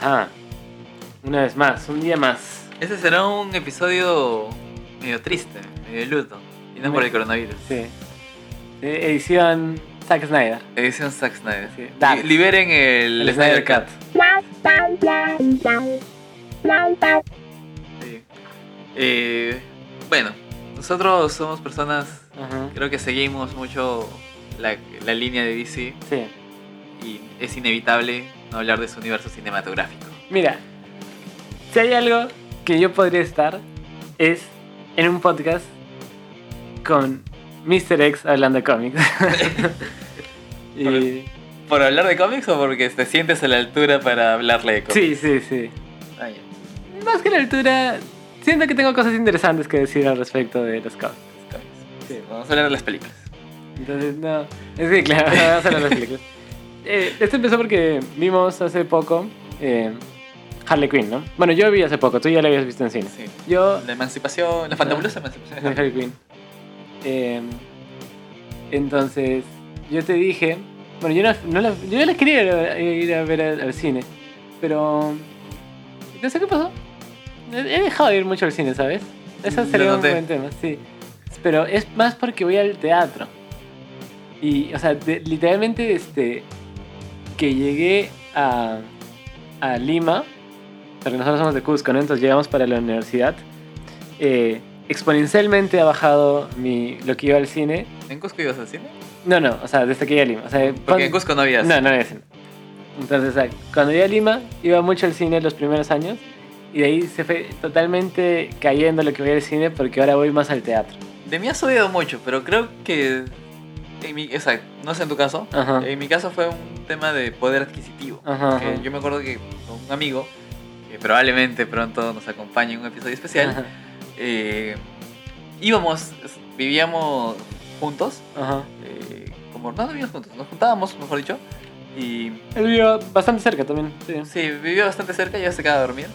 Ajá. Una vez más, un día más. Ese será un episodio medio triste, medio luto. Y no por el coronavirus. Sí. Edición Zack Snyder. Edición Zack Snyder. Sí. Li- liberen el, El Snyder. Cut. Sí. Eh, bueno, nosotros somos personas, Ajá. creo que seguimos mucho la, la línea de DC Sí. y es inevitable no hablar de su universo cinematográfico. Mira, si hay algo que yo podría estar es en un podcast con Mr. X hablando de cómics. y... ¿Por hablar de cómics o porque te sientes a la altura para hablarle de cómics? Sí, sí, sí. Ah. Más que la altura, siento que tengo cosas interesantes que decir al respecto de los cómics. Cómics. Sí, vamos a hablar de las películas. Entonces, no. Es que, claro, vamos a hablar de las películas. Eh, esto empezó porque vimos hace poco eh, Harley Quinn, ¿no? Bueno, yo vi hace poco, tú ya la habías visto en cine. Sí. Yo La emancipación, la fantabulosa emancipación. de Harley Quinn. Eh, entonces, yo te dije. Bueno, yo no, no la, yo la quería ir a, ir a ver al, al cine, pero. No sé qué pasó. He dejado de ir mucho al cine, ¿sabes? Eso sería un buen tema, sí. Pero es más porque voy al teatro. Y, o sea, de- literalmente, este. Que llegué a, a Lima, porque nosotros somos de Cusco, ¿no? Entonces llegamos para la universidad. eh, exponencialmente ha bajado mi, lo que iba al cine. ¿En Cusco ibas al cine? No, no, o sea, desde que llegué a Lima. O sea, Porque cuando- en Cusco no había no, no había cine. Entonces, sea, cuando llegué a Lima, iba mucho al cine los primeros años. Y de ahí se fue totalmente cayendo lo que voy al cine porque ahora voy más al teatro. De mí has oído mucho, pero creo que. En mi, o sea, no sé en tu caso. Ajá. En mi caso fue un tema de poder adquisitivo. Ajá, Que ajá. Yo me acuerdo que con un amigo, que probablemente pronto nos acompañe en un episodio especial, eh, íbamos, vivíamos juntos. ajá. eh, como no vivíamos juntos, nos juntábamos, mejor dicho. Y Él vivió bastante cerca también. Sí. sí, vivía bastante cerca, ya se quedaba a dormir.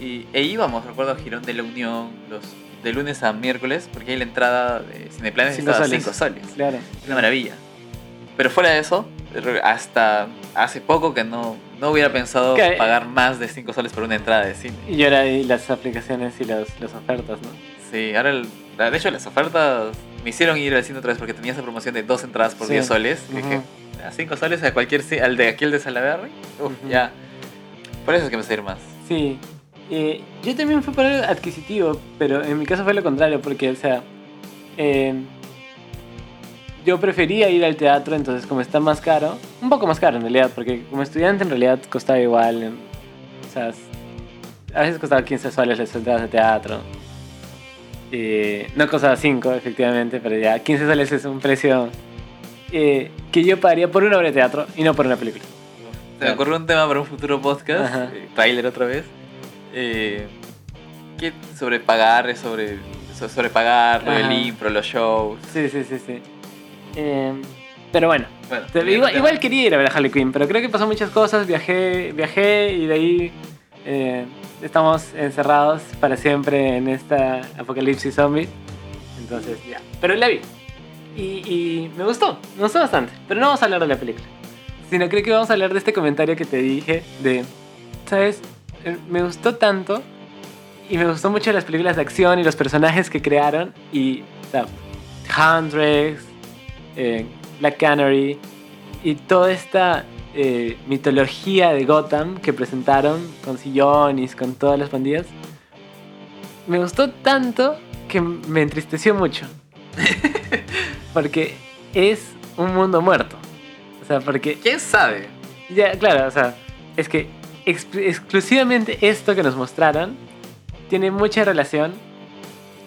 Y, e íbamos, recuerdo, a Girón de la Unión los, de lunes a miércoles, porque ahí la entrada de Cineplanes Cinco soles. 5 soles. Claro. Una maravilla. Pero fuera de eso, hasta hace poco que no, no hubiera pensado Que- pagar más de 5 soles por una entrada de cine. Y ahora hay las aplicaciones y las, las ofertas, ¿no? Sí, ahora, el- de hecho, las ofertas me hicieron ir al cine otra vez porque tenía esa promoción de dos entradas por Sí. 10 soles. Y Ujú. dije, a 5 soles a cualquier al de aquí, el de Salaberry. Uf, Ujú. ya. Por eso es que me a ir más. Sí. Eh, yo también fui por el adquisitivo, pero en mi caso fue lo contrario, porque, o sea, eh, yo prefería ir al teatro, entonces como está más caro, un poco más caro en realidad, porque como estudiante en realidad costaba igual, en- o sea, a veces costaba 15 soles las entradas de teatro. Eh, no costaba 5, efectivamente, pero ya 15 soles es un precio eh, que yo pagaría por una obra de teatro y no por una película. Se me ocurrió un tema para un futuro podcast, Ajá. trailer otra vez. Eh, que sobre pagar, sobre, so- sobre pagar, lo del Ajá. impro, los shows. Sí, sí, sí, sí. Eh, pero bueno, Bueno, igual, igual quería ir a ver a Harley Quinn, pero creo que pasó muchas cosas. Viajé, viajé y de ahí eh, estamos encerrados para siempre en esta apocalipsis zombie. Entonces, ya. Pero la vi. Y, y me gustó, me gustó bastante. Pero no vamos a hablar de la película. Sino creo que vamos a hablar de este comentario que te dije de, ¿sabes? Eh, Me gustó tanto y me gustó mucho las películas de acción y los personajes que crearon. Y, o sea, Huntress, eh, Black Canary y toda esta eh, mitología de Gotham que presentaron con sillones, con todas las pandillas, me gustó tanto que me entristeció mucho. porque es un mundo muerto. O sea, porque ¿Quién sabe? ya, claro, o sea, es que ex- exclusivamente esto que nos mostraron tiene mucha relación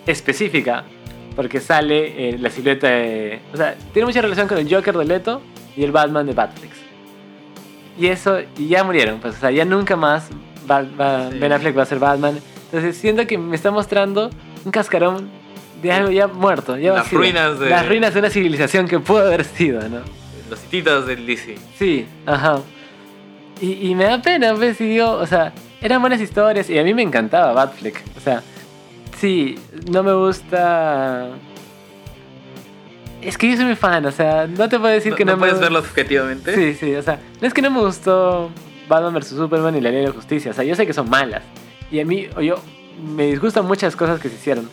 específica, porque sale eh, la silueta de... O sea, tiene mucha relación con el Joker de Leto y el Batman de Batflex. Y eso, y ya murieron, pues, o sea, ya nunca más va- va- Sí. Ben Affleck va a ser Batman. Entonces siento que me está mostrando un cascarón de algo ya muerto, ya Las vacío. ruinas de- Las ruinas de una civilización que pudo haber sido, ¿no? Los hititas del DC. Sí, ajá. Y, y me da pena, pues, y digo, o sea, eran buenas historias y a mí me encantaba Batfleck. O sea, sí, no me gusta. Es que yo soy muy fan, o sea, no te puedo decir No, que no, no me puedes verlo objetivamente. Sí, sí, o sea, no es que no me gustó Batman vs Superman y la Ley de la Justicia. O sea, yo sé que son malas. Y a mí, o yo, me disgustan muchas cosas que se hicieron.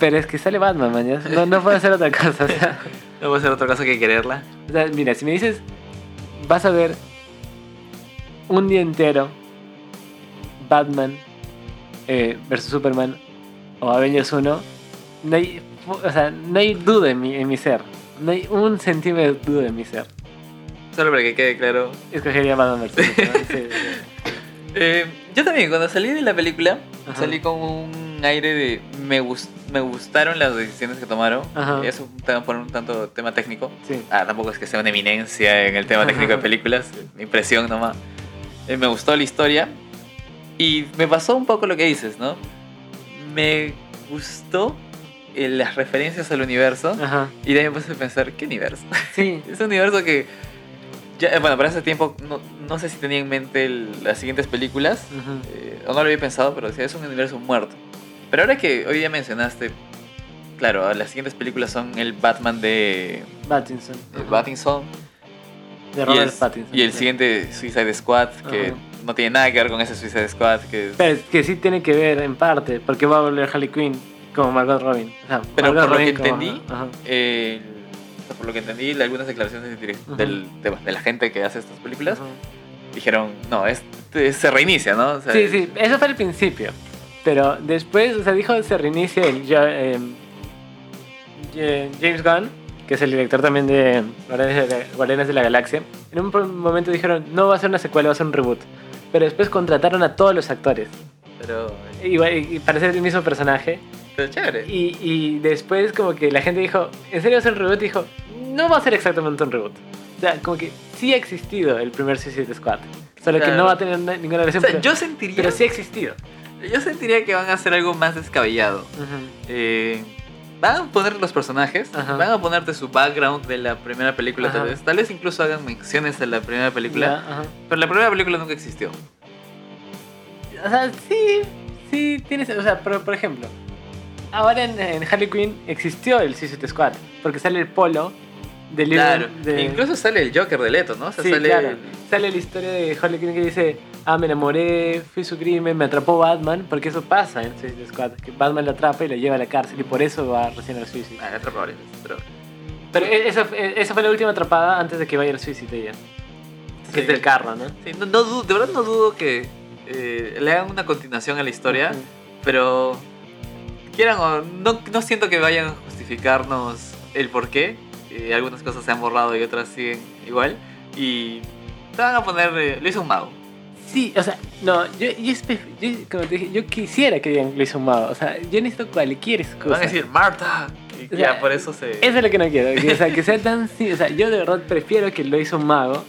Pero es que sale Batman, man. ya. No, no puedo hacer otra cosa. O sea, No puedo hacer otra cosa que quererla. o sea, mira, si me dices, vas a ver un día entero Batman eh, versus Superman o Avengers 1, no hay, o sea, no hay duda en mi, en mi ser. No hay un centímetro de duda en mi ser. Solo para que quede claro. Escogería Batman vs Superman. sí, sí. Eh, yo también, cuando salí de la película, Ajá. salí con un aire de. Me, gus- me gustaron las decisiones que tomaron. Ajá. Es un tema, por un tanto tema técnico. Sí. Ah, tampoco es que sea una eminencia en el tema técnico de películas. Mi impresión nomás. Eh, me gustó la historia. Y me pasó un poco lo que dices, ¿no? Me gustó eh, las referencias al universo. Ajá. Y de ahí me puse a pensar, ¿qué universo? Sí. Es un universo que. Ya, eh, bueno, para ese tiempo no, no sé si tenía en mente el- las siguientes películas. Eh, o no lo había pensado, pero decía, es un universo muerto. Pero ahora que hoy ya mencionaste. Claro, las siguientes películas son el Batman de. Pattinson. De. De y Robert el, Pattinson. y el siguiente Suicide Squad, que no tiene nada que ver con ese Suicide Squad. Que Pero es que sí tiene que ver en parte, porque va a volver Harley Quinn como Margot Robin. O sea, Pero Margot por lo Robin que como- entendí, ajá. eh, o sea, por lo que entendí, algunas declaraciones Ujú. del- de, de la gente que hace estas películas dijeron, no, este se reinicia, ¿no? O sea, Sí, sí, eso fue al principio. Pero después, o sea, dijo se reinicia el Ja- James Gunn, que es el director también de Guardianes de, la- Guardianes de la Galaxia. En un momento dijeron, no va a ser una secuela, va a ser un reboot. Pero después contrataron a todos los actores. Pero, Igual, y para ser el mismo personaje. pero chévere. Y, y después como que la gente dijo, ¿en serio va a ser un reboot? Y dijo, no va a ser exactamente un reboot. O sea, como que sí ha existido el primer Suicide Squad. Solo que no va a tener na- ninguna O relación. sea, pero, yo sentiría, pero sí ha existido. yo sentiría que van a hacer algo más descabellado. Eh, van a poner los personajes, Ajá. van a ponerte su background de la primera película tal vez. Tal vez incluso hagan menciones a la primera película. Ya. Pero la primera película nunca existió. O sea, sí, sí tienes, o sea, por, por ejemplo, ahora en, en Harley Quinn existió el Suicide Squad, porque sale el polo del Claro. de... Incluso sale el Joker de Leto, ¿no? O sea, Sí, sale claro. Sale la historia de Harley Quinn que dice, ah, me enamoré, fui su crimen, me atrapó Batman, porque eso pasa en Suicide Squad, que Batman lo atrapa y lo lleva a la cárcel y por eso va recién al Suicide. Ah, atrapable, pero... Pero e- esa, e- esa fue la última atrapada antes de que vaya al Suicide ya. Que es Sí. del carro, ¿no? Sí, no, no de verdad no dudo que eh, le hagan una continuación a la historia, Ujú. pero quieran o no, no siento que vayan a justificarnos el por qué. Eh, algunas cosas se han borrado y otras siguen igual. Y te van a poner... eh, lo hizo un mago. Sí, o sea, no, yo, yo, yo, como te dije, yo quisiera que digan lo hizo un mago. O sea, yo necesito cualquier excusa. Van a decir, Marta. Y O ya, sea, por eso se... Eso es lo que no quiero. Que, o sea, que sea tan. o sea, yo de verdad prefiero que lo hizo un mago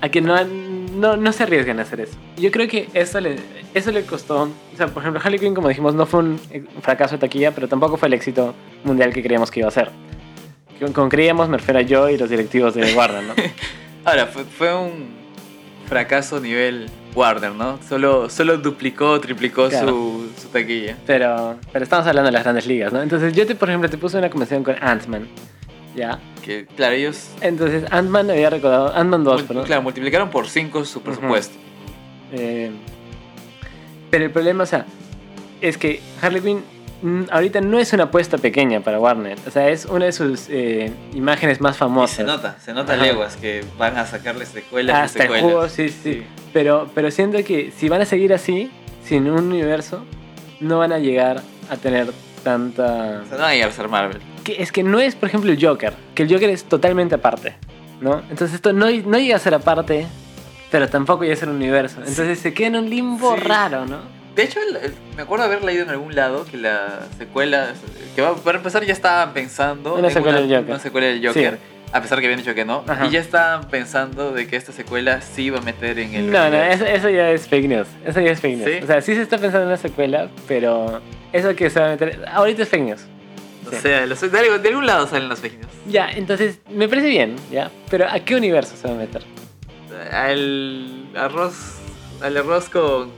a que no, no, no se arriesguen a hacer eso. Yo creo que eso le, eso le costó. O sea, por ejemplo, Harley Quinn, como dijimos, no fue un eh, fracaso de taquilla, pero tampoco fue el éxito mundial que creíamos que iba a ser. Con, con creíamos, me refiero a yo y los directivos de Warner, ¿no? Ahora, fue, fue un fracaso nivel Warner, ¿no? Solo, solo duplicó, triplicó Claro. su, su taquilla. Pero, pero estamos hablando de las grandes ligas, ¿no? Entonces, yo, te, por ejemplo, te puse una conversación con Ant-Man. ¿Ya? Que, claro, ellos... Entonces, Ant-Man había recordado. Ant-Man 2, mul- perdón. Claro, multiplicaron por 5 su presupuesto. Eh, pero el problema, o sea, es que Harley Quinn ahorita no es una apuesta pequeña para Warner. O sea, es una de sus eh, imágenes más Y famosas. se nota, se nota Ajá. leguas que van a sacarle secuelas y Hasta el secuelas. juego, sí, sí. Pero, pero siento que si van a seguir así, sin un universo, no van a llegar a tener tanta... O sea, no van a llegar a ser Marvel. Que es que no es, por ejemplo, el Joker, que el Joker es totalmente aparte, ¿no? Entonces esto no, no llega a ser aparte, pero tampoco llega a ser un universo. Entonces se queda en un limbo Sí. raro, ¿no? De hecho, el- el- me acuerdo haber leído en algún lado que la secuela, que va, para empezar ya estaban pensando Una en secuela una, del Joker. una secuela del Joker, a pesar que habían dicho que no, Ajá. y ya estaban pensando de que esta secuela sí iba a meter en el No, no, eso, eso ya es fake news. Eso ya es fake news. ¿Sí? O sea, sí se está pensando en una secuela, pero eso que se va a meter... Ahorita es fake news. O sea, los- de, algo- de algún lado salen los pequeños. Ya, entonces me parece bien, ¿ya? Pero ¿a qué universo se va a meter? Al arroz, al arroz con,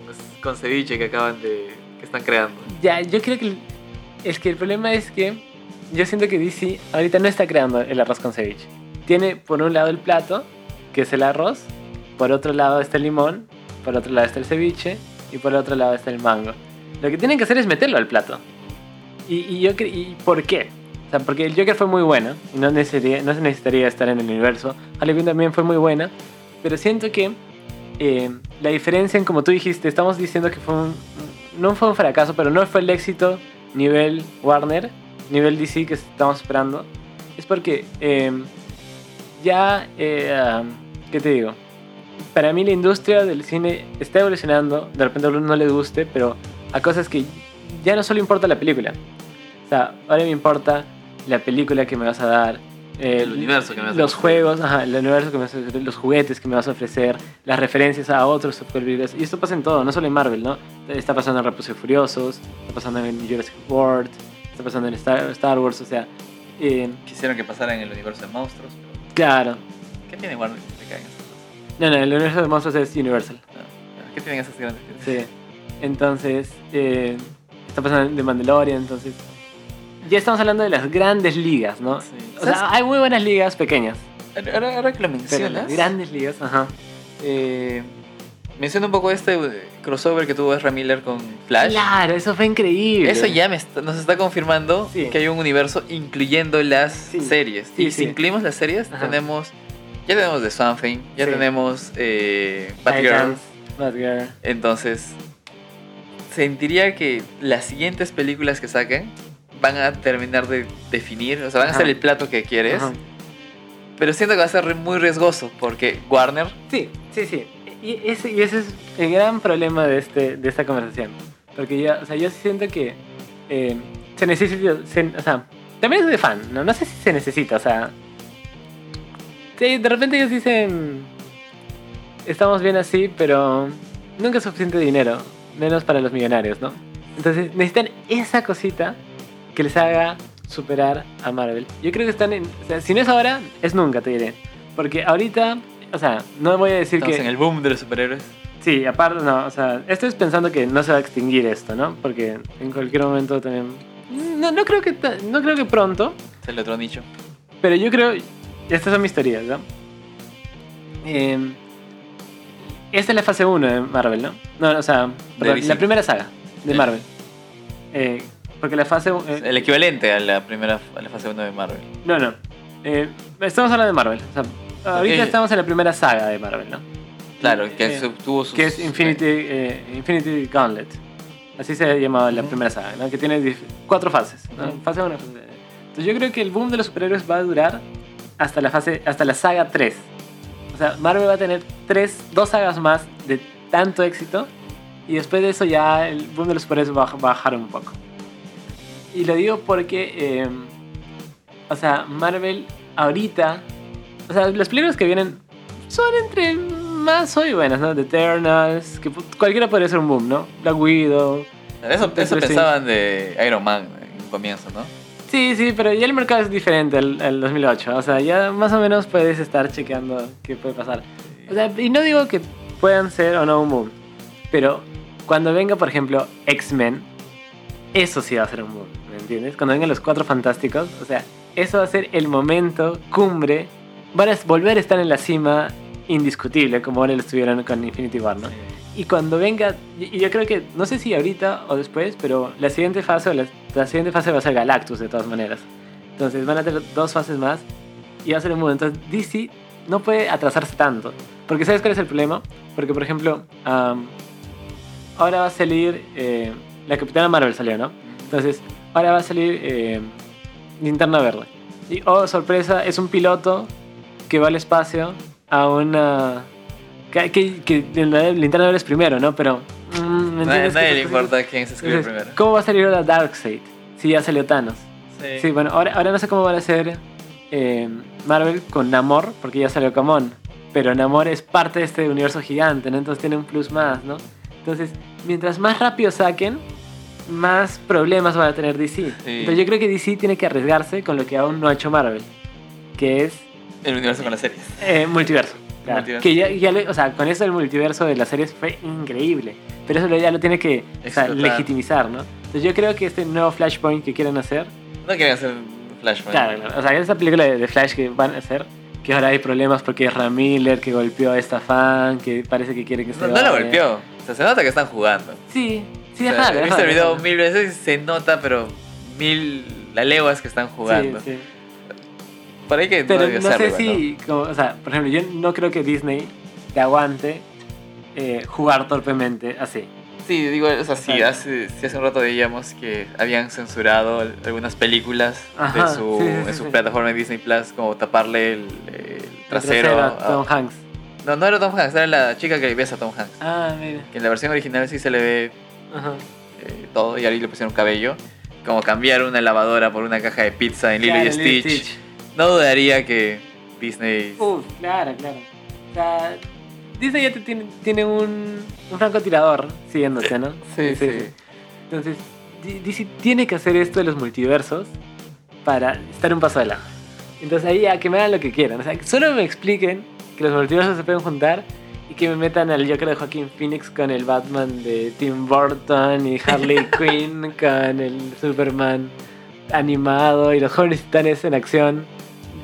con ceviche que acaban de, que están creando. Ya, yo creo que... Es que el problema es que yo siento que DC ahorita no está creando el arroz con ceviche. Tiene por un lado el plato, que es el arroz, por otro lado está el limón, por otro lado está el ceviche y por otro lado está el mango. Lo que tienen que hacer es meterlo al plato. Y, y yo ¿Y por qué? O sea, porque el Joker fue muy bueno no necesitaría, no se necesitaría estar en el universo. Harley también fue muy buena, pero siento que eh, la diferencia en como tú dijiste, estamos diciendo que fue un, no fue un fracaso, pero no fue el éxito nivel Warner, nivel DC que estamos esperando. Es porque eh, ya, eh, ¿qué te digo? Para mí la industria del cine está evolucionando, de repente a uno no le guste, pero a cosas que ya no solo importa la película. O sea, ahora me importa la película que me vas a dar, El universo que me vas a los ofrecer. juegos, ajá, el universo que me vas a ofrecer, los juguetes que me vas a ofrecer, las referencias a otros superhéroes. Y esto pasa en todo, no solo en Marvel, ¿no? Está pasando en Rápidos y Furiosos, está pasando en Jurassic World, está pasando en Star, Star Wars, o sea, eh, Quisieron que pasara en el universo de monstruos. pero claro. ¿Qué tiene Warner que cosas? No, no, el universo de monstruos es Universal. No, ¿Qué tienen esas grandes? Sí. Entonces, eh, está pasando de Mandalorian, entonces. Ya estamos hablando de las grandes ligas, ¿no? Sí. O sea, hay muy buenas ligas pequeñas. Ahora, ahora que lo Pero mencionas, las grandes ligas, ajá. eh, menciona un poco este eh, crossover que tuvo Ezra Miller con Flash. Claro, eso fue increíble. Eso ya me está- nos está confirmando Sí. que hay un universo incluyendo las Sí. series. Y si incluimos las series, Ajá. tenemos. Ya tenemos The Something, ya tenemos eh, Batgirl. Batgirl. Entonces, sentiría que las siguientes películas que saquen van a terminar de definir, o sea, van a ser el plato que quieres. Ajá. Pero siento que va a ser muy riesgoso porque Warner Sí, sí, sí. Y ese, y ese es el gran problema de, este, de esta conversación. Porque yo, o sea, yo siento que eh, se necesita. se- o sea, también es de fan, ¿no? No sé si se necesita, o sea. Sí, de repente ellos dicen. Estamos bien así, pero nunca es suficiente dinero. Menos para los millonarios, ¿no? Entonces necesitan esa cosita que les haga superar a Marvel. Yo creo que están en. O sea, si no es ahora, es nunca, te diré. Porque ahorita. O sea, no voy a decir estamos que. en el boom de los superhéroes. Sí, aparte, no, o sea, estoy pensando que no se va a extinguir esto, ¿no? Porque en cualquier momento también... No, no, creo, que no creo que pronto, Es el otro nicho. pero yo creo... Estas son mis teorías, ¿no? Eh, esta es la fase 1 de Marvel, ¿no? No, o sea, perdón, la primera saga de. Marvel. Eh, porque la fase... eh, El equivalente a la primera a la fase 1 de Marvel. no, no. Eh, estamos hablando de Marvel. O sea, ahorita estamos en la primera saga de Marvel, ¿no? Claro, que Eh, tuvo sus. que es Infinity, eh, Infinity Gauntlet. Así se llamaba la Ujú. primera saga, ¿no? que tiene cuatro fases. ¿no? Ujú. Fase 1, fase Entonces yo creo que el boom de los superhéroes va a durar hasta la fase hasta la saga 3. O sea, Marvel va a tener tres, dos sagas más de tanto éxito y después de eso ya el boom de los superhéroes va a bajar un poco. Y lo digo porque, eh, o sea, Marvel ahorita, o sea, las películas que vienen son entre más hoy buenas, ¿no? The Eternals, que cualquiera podría ser un boom, ¿no? Black Widow. Eso, eso pensaban de Iron Man en un comienzo, ¿no? Sí, sí, pero ya el mercado es diferente al, al 2008. O sea, ya más o menos puedes estar chequeando qué puede pasar. O sea, y no digo que puedan ser o no un boom, pero cuando venga, por ejemplo, X-Men, eso sí va a ser un boom, ¿me entiendes? Cuando vengan los cuatro fantásticos, o sea, eso va a ser el momento cumbre. Van a volver a estar en la cima indiscutible, como ahora lo estuvieron con Infinity War, ¿no? Y cuando venga, y yo creo que, no sé si ahorita o después, pero la siguiente fase, o la, la siguiente fase va a ser Galactus de todas maneras. Entonces van a tener dos fases más y va a ser un mundo. Entonces DC no puede atrasarse tanto. Porque ¿sabes cuál es el problema? Porque, por ejemplo, am, ahora va a salir, eh, la Capitana Marvel salió, ¿no? Entonces, ahora va a salir eh, Linterna Verde. Y, oh, sorpresa, es un piloto que va al espacio a una... Que, que, que Linterna Verde es primero, ¿no? Pero... mm, ¿me Nadie, nadie le importa quién se escribe entonces, primero. ¿Cómo va a salir ahora Darkseid? Si ya salió Thanos. Sí, bueno, ahora, ahora no sé cómo van a hacer eh, Marvel con Namor, porque ya salió Camón. Pero Namor es parte de este universo gigante, ¿no? Entonces tiene un plus más, ¿no? Entonces, mientras más rápido saquen, más problemas van a tener DC. Entonces yo creo que DC tiene que arriesgarse con lo que aún no ha hecho Marvel, que es El universo con las series. eh, multiverso. Claro. Multiverso. Que ya, ya le- o sea, con eso el multiverso de las series fue increíble. Pero eso lo- ya lo tiene que o sea, legitimizar, ¿no? Entonces yo creo que este nuevo Flashpoint que quieren hacer No quieren hacer Flashpoint. Claro, claro. O sea, esa película de de Flash que van a hacer, que ahora hay problemas porque es Ram Miller que golpeó a esta fan, que parece que quiere que se No, no la golpeó. O sea, se nota que están jugando. Sí, sí, O es sea, raro. He visto el video mil veces y se nota, pero mil la leguas que están jugando. Sí, sí. Por ahí que Pero no serlo, sé si, como, o sea, por ejemplo, yo no creo que Disney te aguante eh, jugar torpemente así. Sí, digo, o sea, sí, hace, sí, hace un rato veíamos que habían censurado al- algunas películas Ajá, de su, sí, sí, en su plataforma de Disney Plus, como taparle el, el El trasero. a Tom Hanks. no, no era Tom Hanks, era la chica que besa a Tom Hanks. Ah, mira. Que en la versión original sí se le ve Ajá. eh, todo y ahí le pusieron cabello. Como cambiar una lavadora por una caja de pizza en Lilo y Claro, Lilo Stitch. No dudaría que Disney. Uf, claro, claro. O sea, Disney ya tiene, tiene un, un francotirador siguiéndote, ¿no? Sí, sí. Entonces, D- DC tiene que hacer esto de los multiversos para estar un paso adelante. Entonces ahí a que me hagan lo que quieran. O sea, solo me expliquen que los multiversos se pueden juntar y que me metan al Joker de Joaquín Phoenix con el Batman de Tim Burton y Harley Quinn con el Superman animado y los jóvenes titanes en acción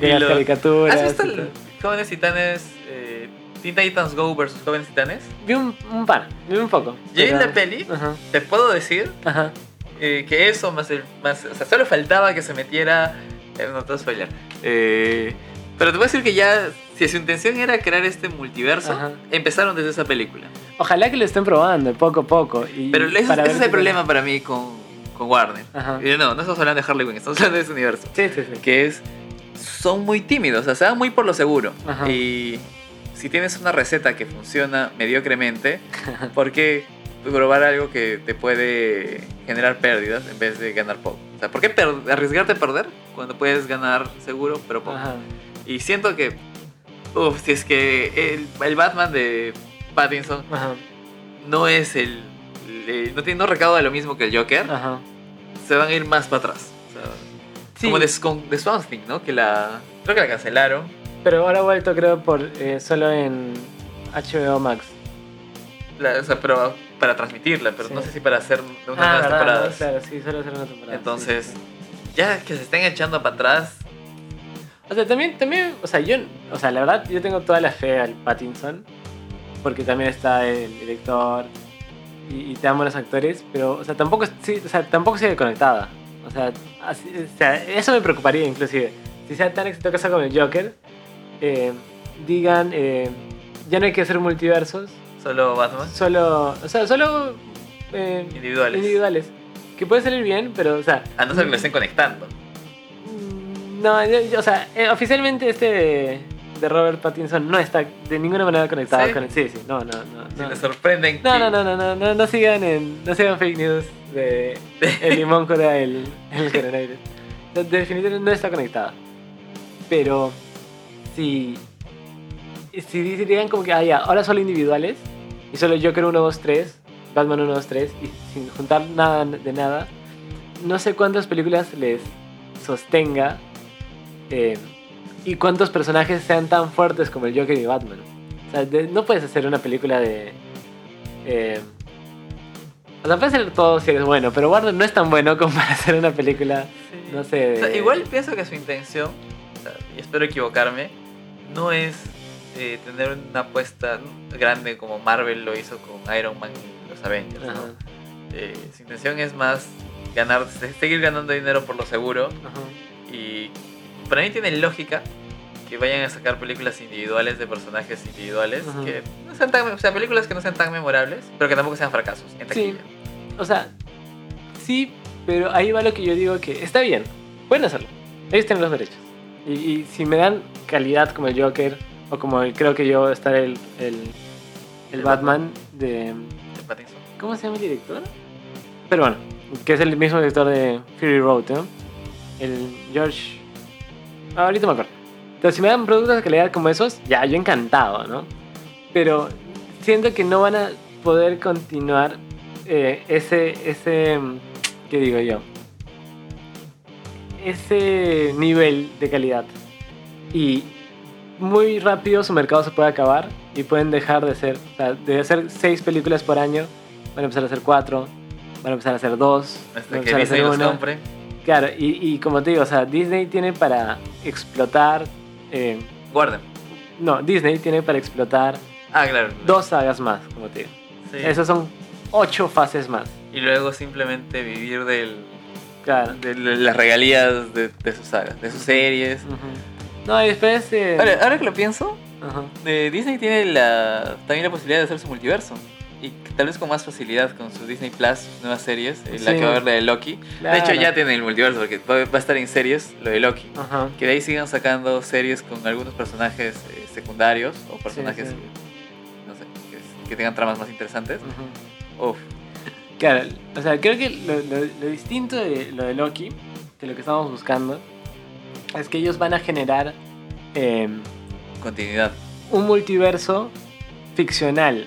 de Y las caricaturas. ¿Has visto el. Jóvenes Titanes? Eh, Teen Titans Go versus Jóvenes Titanes? Vi un, un par, vi un poco. Yo pero- la peli, Ajá, te puedo decir ajá. eh, que eso más el. Más, o sea, solo faltaba que se metiera. eh, no te voy a spoilear. Eh, pero te a decir que ya. Si su intención era crear este multiverso, Ajá. empezaron desde esa película. Ojalá que lo estén probando poco a poco. Y Pero para ese es el problema para mí con, con Warner. Ajá. No, no estamos hablando de Harley Quinn, estamos hablando de ese universo. Sí, sí, sí. Que es. Son muy tímidos, o sea, se van muy por lo seguro. Ajá. Y si tienes una receta que funciona mediocremente, ¿por qué probar algo que te puede generar pérdidas en vez de ganar poco? O sea, ¿por qué arriesgarte a perder cuando puedes ganar seguro pero poco? Ajá. Y siento que. Uf, si es que el, el Batman de Pattinson Ajá. no es el. el- no, tiene, no recauda lo mismo que el Joker, Ajá. se van a ir más para atrás. O sea, Sí, Como de, con, de Swamp Thing, ¿no? Que la. Creo que la cancelaron. pero ahora ha vuelto creo por eh, solo en HBO Max. La- o sea, pero para transmitirla, pero Sí. no sé si para hacer unas nuevas Ah, ¿verdad? temporadas. Claro, sí, solo hacer una temporada. Entonces, sí. ya que se estén echando para atrás, O sea, también, también, o sea, yo, o sea, la verdad, yo tengo toda la fe al Pattinson, porque también está el director y, y te dan buenos actores, pero, o sea, tampoco, sí, o sea, tampoco sigue conectada. O sea, así- o sea, eso me preocuparía inclusive. Si sea tan exitosa como el Joker, eh, digan, eh, ya no hay que hacer multiversos, solo Batman, solo, o sea, solo eh, individuales. individuales. Que puede salir bien, pero, o sea, A no ser que lo estén conectando. No, yo- yo- o sea, eh, oficialmente este de, de Robert Pattinson no está de ninguna manera conectado ¿Sí? con el. Sí, sí, no, no, no. Si No, te sorprenden. no, que- no, no, no, no, no, no sigan en. No sigan fake news de el limón cura el, el coronavirus. De- Definitivamente no está conectada. Pero si. Si dirían como que, ah, ya, ahora solo individuales, y solo Joker 1, 2, 3, Batman 1, 2, 3, y sin juntar nada de nada, no sé cuántas películas les sostenga eh, y cuántos personajes sean tan fuertes como el Joker y Batman. O sea, de- no puedes hacer una película de. eh, o sea, puedes hacer todo si eres bueno, pero Warner no es tan bueno como para hacer una película, no sé. O sea, de- igual pienso que su intención, o sea, y espero equivocarme, no es eh, tener una apuesta grande como Marvel lo hizo con Iron Man y los Avengers. Eh, su intención es más ganar, se- seguir ganando dinero por lo seguro. ajá. Y para mí tiene lógica que vayan a sacar películas individuales de personajes individuales Ajá. que no sean tan, o sea, películas que no sean tan memorables, pero que tampoco sean fracasos en taquilla. O sea, sí, pero ahí va lo que yo digo que está bien, pueden hacerlo. Ellos tienen los derechos. Y, y si me dan calidad como el Joker, o como el- creo que yo estar el, el, el El Batman de... de Pattinson. ¿Cómo se llama el director? Pero bueno, que es el mismo director de Fury Road, ¿no? El George... ah, ahorita me acuerdo. Entonces, si me dan productos de calidad como esos, ya, yo encantado, ¿no? Pero siento que no van a poder continuar eh, ese, ese, ¿qué digo yo? Ese nivel de calidad. Y muy rápido su mercado se puede acabar y pueden dejar de ser, o sea, de hacer seis películas por año, van a empezar a hacer cuatro, van a empezar a hacer dos, van Hasta a que empezar a Disney hacer los una. compre. Claro, y, y como te digo, o sea, Disney tiene para explotar eh, Guarden. No, Disney tiene para explotar Ah, claro. dos sagas más, como te digo. Sí. Esas son ocho fases más. Y luego simplemente vivir del, Claro. de las regalías de, de sus sagas, de sus series. No, y después... eh, Ahora, ahora que lo pienso, eh, Disney tiene la, también la posibilidad de hacer su multiverso. Y tal vez con más facilidad con su Disney Plus, sus nuevas series, eh, la Sí. que va a haber la de Loki. De hecho, ya tiene el multiverso, porque va, a estar en series lo de Loki. Ajá. Que de ahí sigan sacando series con algunos personajes eh, secundarios o personajes, sí. no sé, que, que tengan tramas más interesantes. Ujú. Uf, Claro, o sea, creo que lo, lo- lo distinto de lo de Loki, de lo que estamos buscando, es que ellos van a generar eh, continuidad. un multiverso ficcional.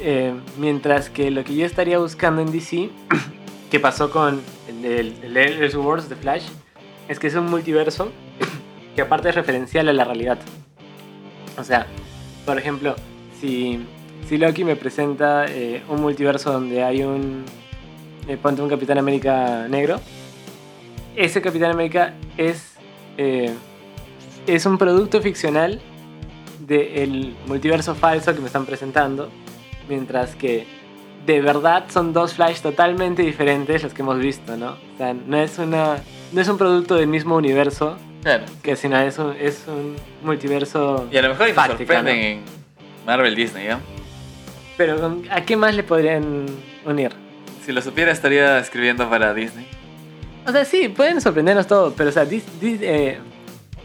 Eh, mientras que lo que yo estaría buscando en DC, que pasó con el, el, el Elseworlds de Flash, es que es un multiverso que aparte es referencial a la realidad. O sea, por ejemplo, si, si Loki me presenta eh, un multiverso donde hay un, eh, ponte un Capitán América negro, ese Capitán América es, eh, es un producto ficcional del multiverso falso que me están presentando, mientras que de verdad son dos Flash totalmente diferentes los que hemos visto, ¿no? O sea, no es, una, no es un producto del mismo universo, Claro. que sino es un, es un multiverso... Y a lo mejor Fáctica, sorprenden ¿no? en Marvel Disney, ¿ya? Pero ¿con- ¿a qué más le podrían unir? Si lo supiera estaría escribiendo para Disney. O sea, sí, pueden sorprendernos todo, pero o sea, Dis- Dis- eh,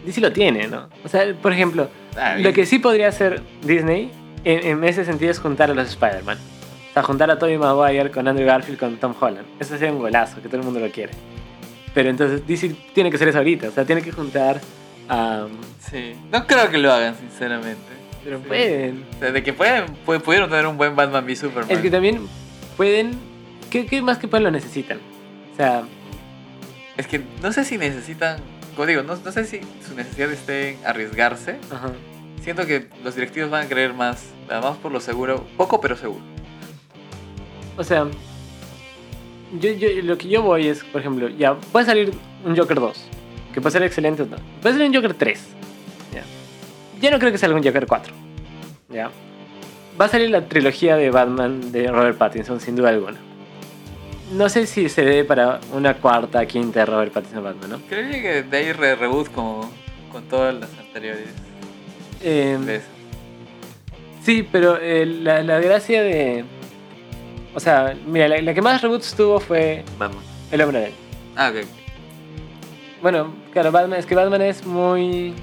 DC lo tiene, ¿no? O sea, por ejemplo, Ah, lo que sí podría hacer Disney en, en ese sentido es juntar a los Spider-Man. O sea, juntar a Tobey Maguire con Andrew Garfield con Tom Holland. Eso sería un golazo, que todo el mundo lo quiere. Pero entonces DC tiene que hacer eso ahorita. O sea, tiene que juntar a... Sí. No creo que lo hagan, sinceramente. pero Sí. pueden. O sea, de que pueden, pu- pudieron tener un buen Batman v Superman. Es que también pueden... ¿Qué, qué más que pueden lo necesitan? O sea, Es que no sé si necesitan. Como digo, no, no sé si su necesidad esté en arriesgarse. ajá. Siento que los directivos van a creer más. Además por lo seguro. Poco, pero seguro. O sea, yo, yo- lo que yo voy es, por ejemplo, ya puede salir un Joker 2, que puede ser excelente o no. Puede salir un Joker 3. Ya. Yo no creo que salga un Joker 4. Ya. Va a salir la trilogía de Batman de Robert Pattinson, sin duda alguna. No sé si se dé para una cuarta, quinta de Robert Pattinson Batman, ¿no? Creo que de ahí re reboot como con todas las anteriores Eh, sí, pero eh, la, la gracia de... O sea, mira, la, la que más reboots tuvo fue Batman. El Hombre Araña. Ah, ok. Bueno, claro, Batman, es que Batman es muy...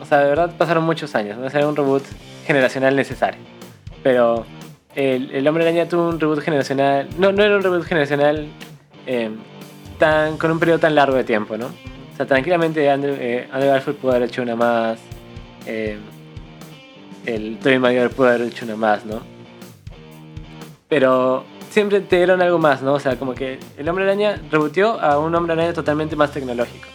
O sea, de verdad pasaron muchos años, no era un reboot generacional necesario. Pero el, el Hombre Araña tuvo un reboot generacional... No, no era un reboot generacional eh, tan, con un periodo tan largo de tiempo, ¿no? O sea, tranquilamente Andrew, eh, Andrew Garfield pudo haber hecho una más. Eh, el Tobey Maguire pudo haber hecho una más, ¿no? Pero siempre te dieron algo más, ¿no? O sea, como que el Hombre Araña rebutió a un Hombre Araña totalmente más tecnológico,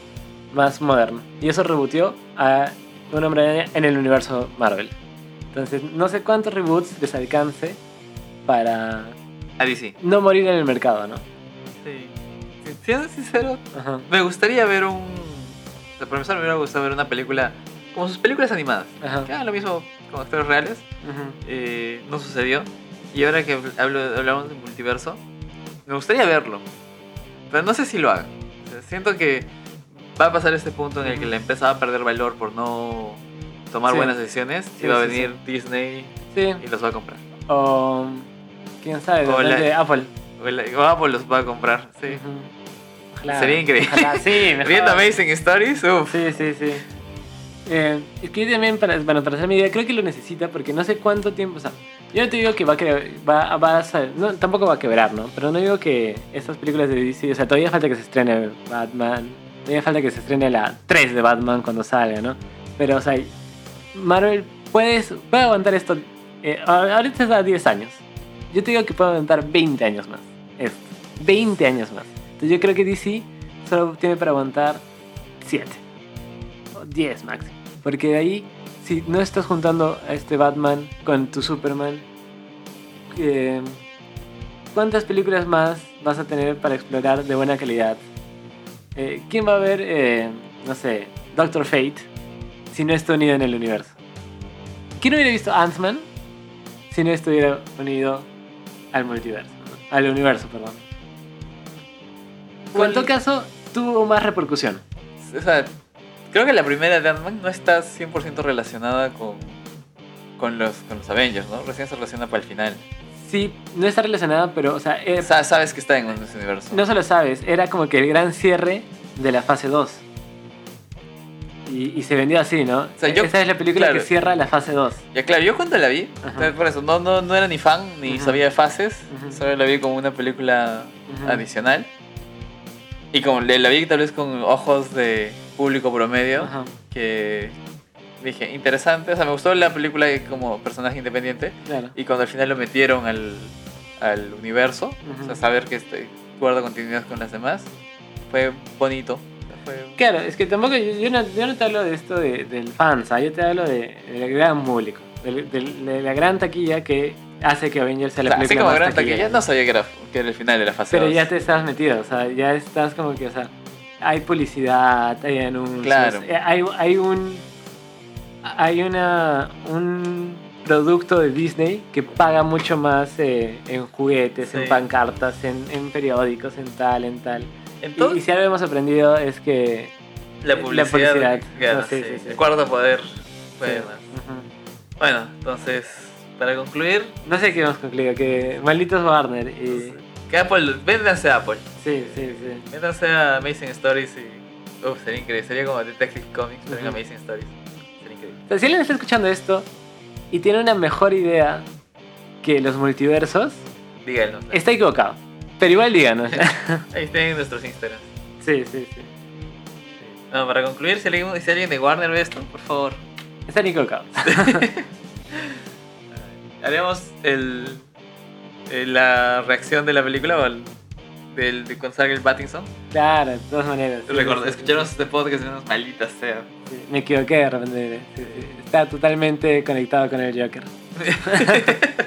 más moderno. Y eso rebutió a un Hombre Araña en el universo Marvel. Entonces, no sé cuántos reboots les alcance para A DC. no morir en el mercado, ¿no? Sí. Si- Siendo sincero, Ajá. me gustaría ver un. Por empezar, me hubiera gustado ver una película. Como sus películas animadas. Ajá. Que hagan lo mismo con actores reales. Eh, no sucedió. Y ahora que hablo, hablamos de multiverso, me gustaría verlo. Pero no sé si lo hagan. O sea, siento que va a pasar este punto en el que la empresa va a perder valor por no tomar Sí. buenas decisiones. Sí, y va a sí, venir Disney Sí. y los va a comprar. O. ¿Quién sabe? De O la- repente Apple. O el- o Apple los va a comprar. Sí. Ujú. Ojalá. Sería increíble. Ojalá, sí. Viendo Amazing Stories, uff. Sí, sí, sí. Eh, es que también, para, bueno, para hacer mi idea, creo que lo necesita porque no sé cuánto tiempo. O sea, yo no te digo que va a, va, va a no, tampoco va a quebrar, ¿no? Pero no digo que estas películas de DC, o sea, todavía falta que se estrene Batman, todavía falta que se estrene la 3 de Batman cuando salga, ¿no? Pero, o sea, Marvel puede, puede aguantar esto. eh, ahorita está a 10 años. Yo te digo que puede aguantar 20 años más. Esto. 20 años más. Entonces yo creo que DC solo tiene para aguantar 7. O 10 máximo. Porque de ahí, si no estás juntando a este Batman con tu Superman, eh, ¿cuántas películas más vas a tener para explorar de buena calidad? Eh, ¿Quién va a ver, eh, no sé, Doctor Fate si no está unido en el universo. ¿Quién hubiera visto Ant-Man si no estuviera unido al multiverso? ¿no? Al universo, perdón. O en todo caso, tuvo más repercusión. O sea, creo que la primera de Ant-Man no está 100% relacionada con, con, los, con los Avengers, ¿no? Recién se relaciona para el final. Sí, no está relacionada, pero, o sea, eh, O sabes que está en ese universo. no solo sabes, era como que el gran cierre de la fase 2. Y, y se vendió así, ¿no? sea, yo- Esa es la película claro. que cierra la fase 2. Ya claro, yo cuando la vi, por eso, no, no, no era ni fan, ni sabía de fases, solo la vi como una película adicional. Y como la vi tal vez con ojos de público promedio, Ajá, que dije, interesante, o sea, me gustó la película como personaje independiente, claro. y cuando al final lo metieron al, al universo, o sea, saber que este, guarda continuidad con las demás, fue bonito. o sea, fue- Claro, es que tampoco yo, yo no, yo no te hablo de esto de, del fans, yo te hablo de- del gran público, del- del- de la gran taquilla que hace que Avengers sea o la sea, así película como más gran taquillera. taquilla, no sabía que era, que era el final de la fase Pero ya te estás metido, o sea, ya estás como que, o sea, hay publicidad, hay anuncios, Claro. eh, hay, hay un hay una un producto de Disney que paga mucho más eh, en juguetes, en pancartas, en, en periódicos, en tal, en tal. Y- Entonces, y, si algo hemos aprendido es que La La publicidad. publicidad. gana, No, sí, sí. sí, sí. El cuarto poder puede. Bueno, entonces, para concluir, No sé qué hemos concluido, que malditos Warner. Y... que Apple, véndanse a Apple. Sí, sí, sí. Véndanse a Amazing Stories y. Uf, sería increíble. Sería como Detective Comics, pero en. Amazing Stories. Sería increíble. O sea, si alguien está escuchando esto y tiene una mejor idea que los multiversos, Díganos. ¿no? está equivocado. Pero igual díganos. Ahí estén nuestros Instagram. sí, sí, sí. No, para concluir, si alguien, si alguien de Warner ve esto, por favor, Están equivocados. haremos el, el- la reacción de la película o el, del, de cuando salga el Pattinson. claro, de todas maneras. sí, Recuerda, sí, sí, escucharon este podcast y unas malditas sea. Me equivoqué de repente. Está totalmente conectado con el Joker.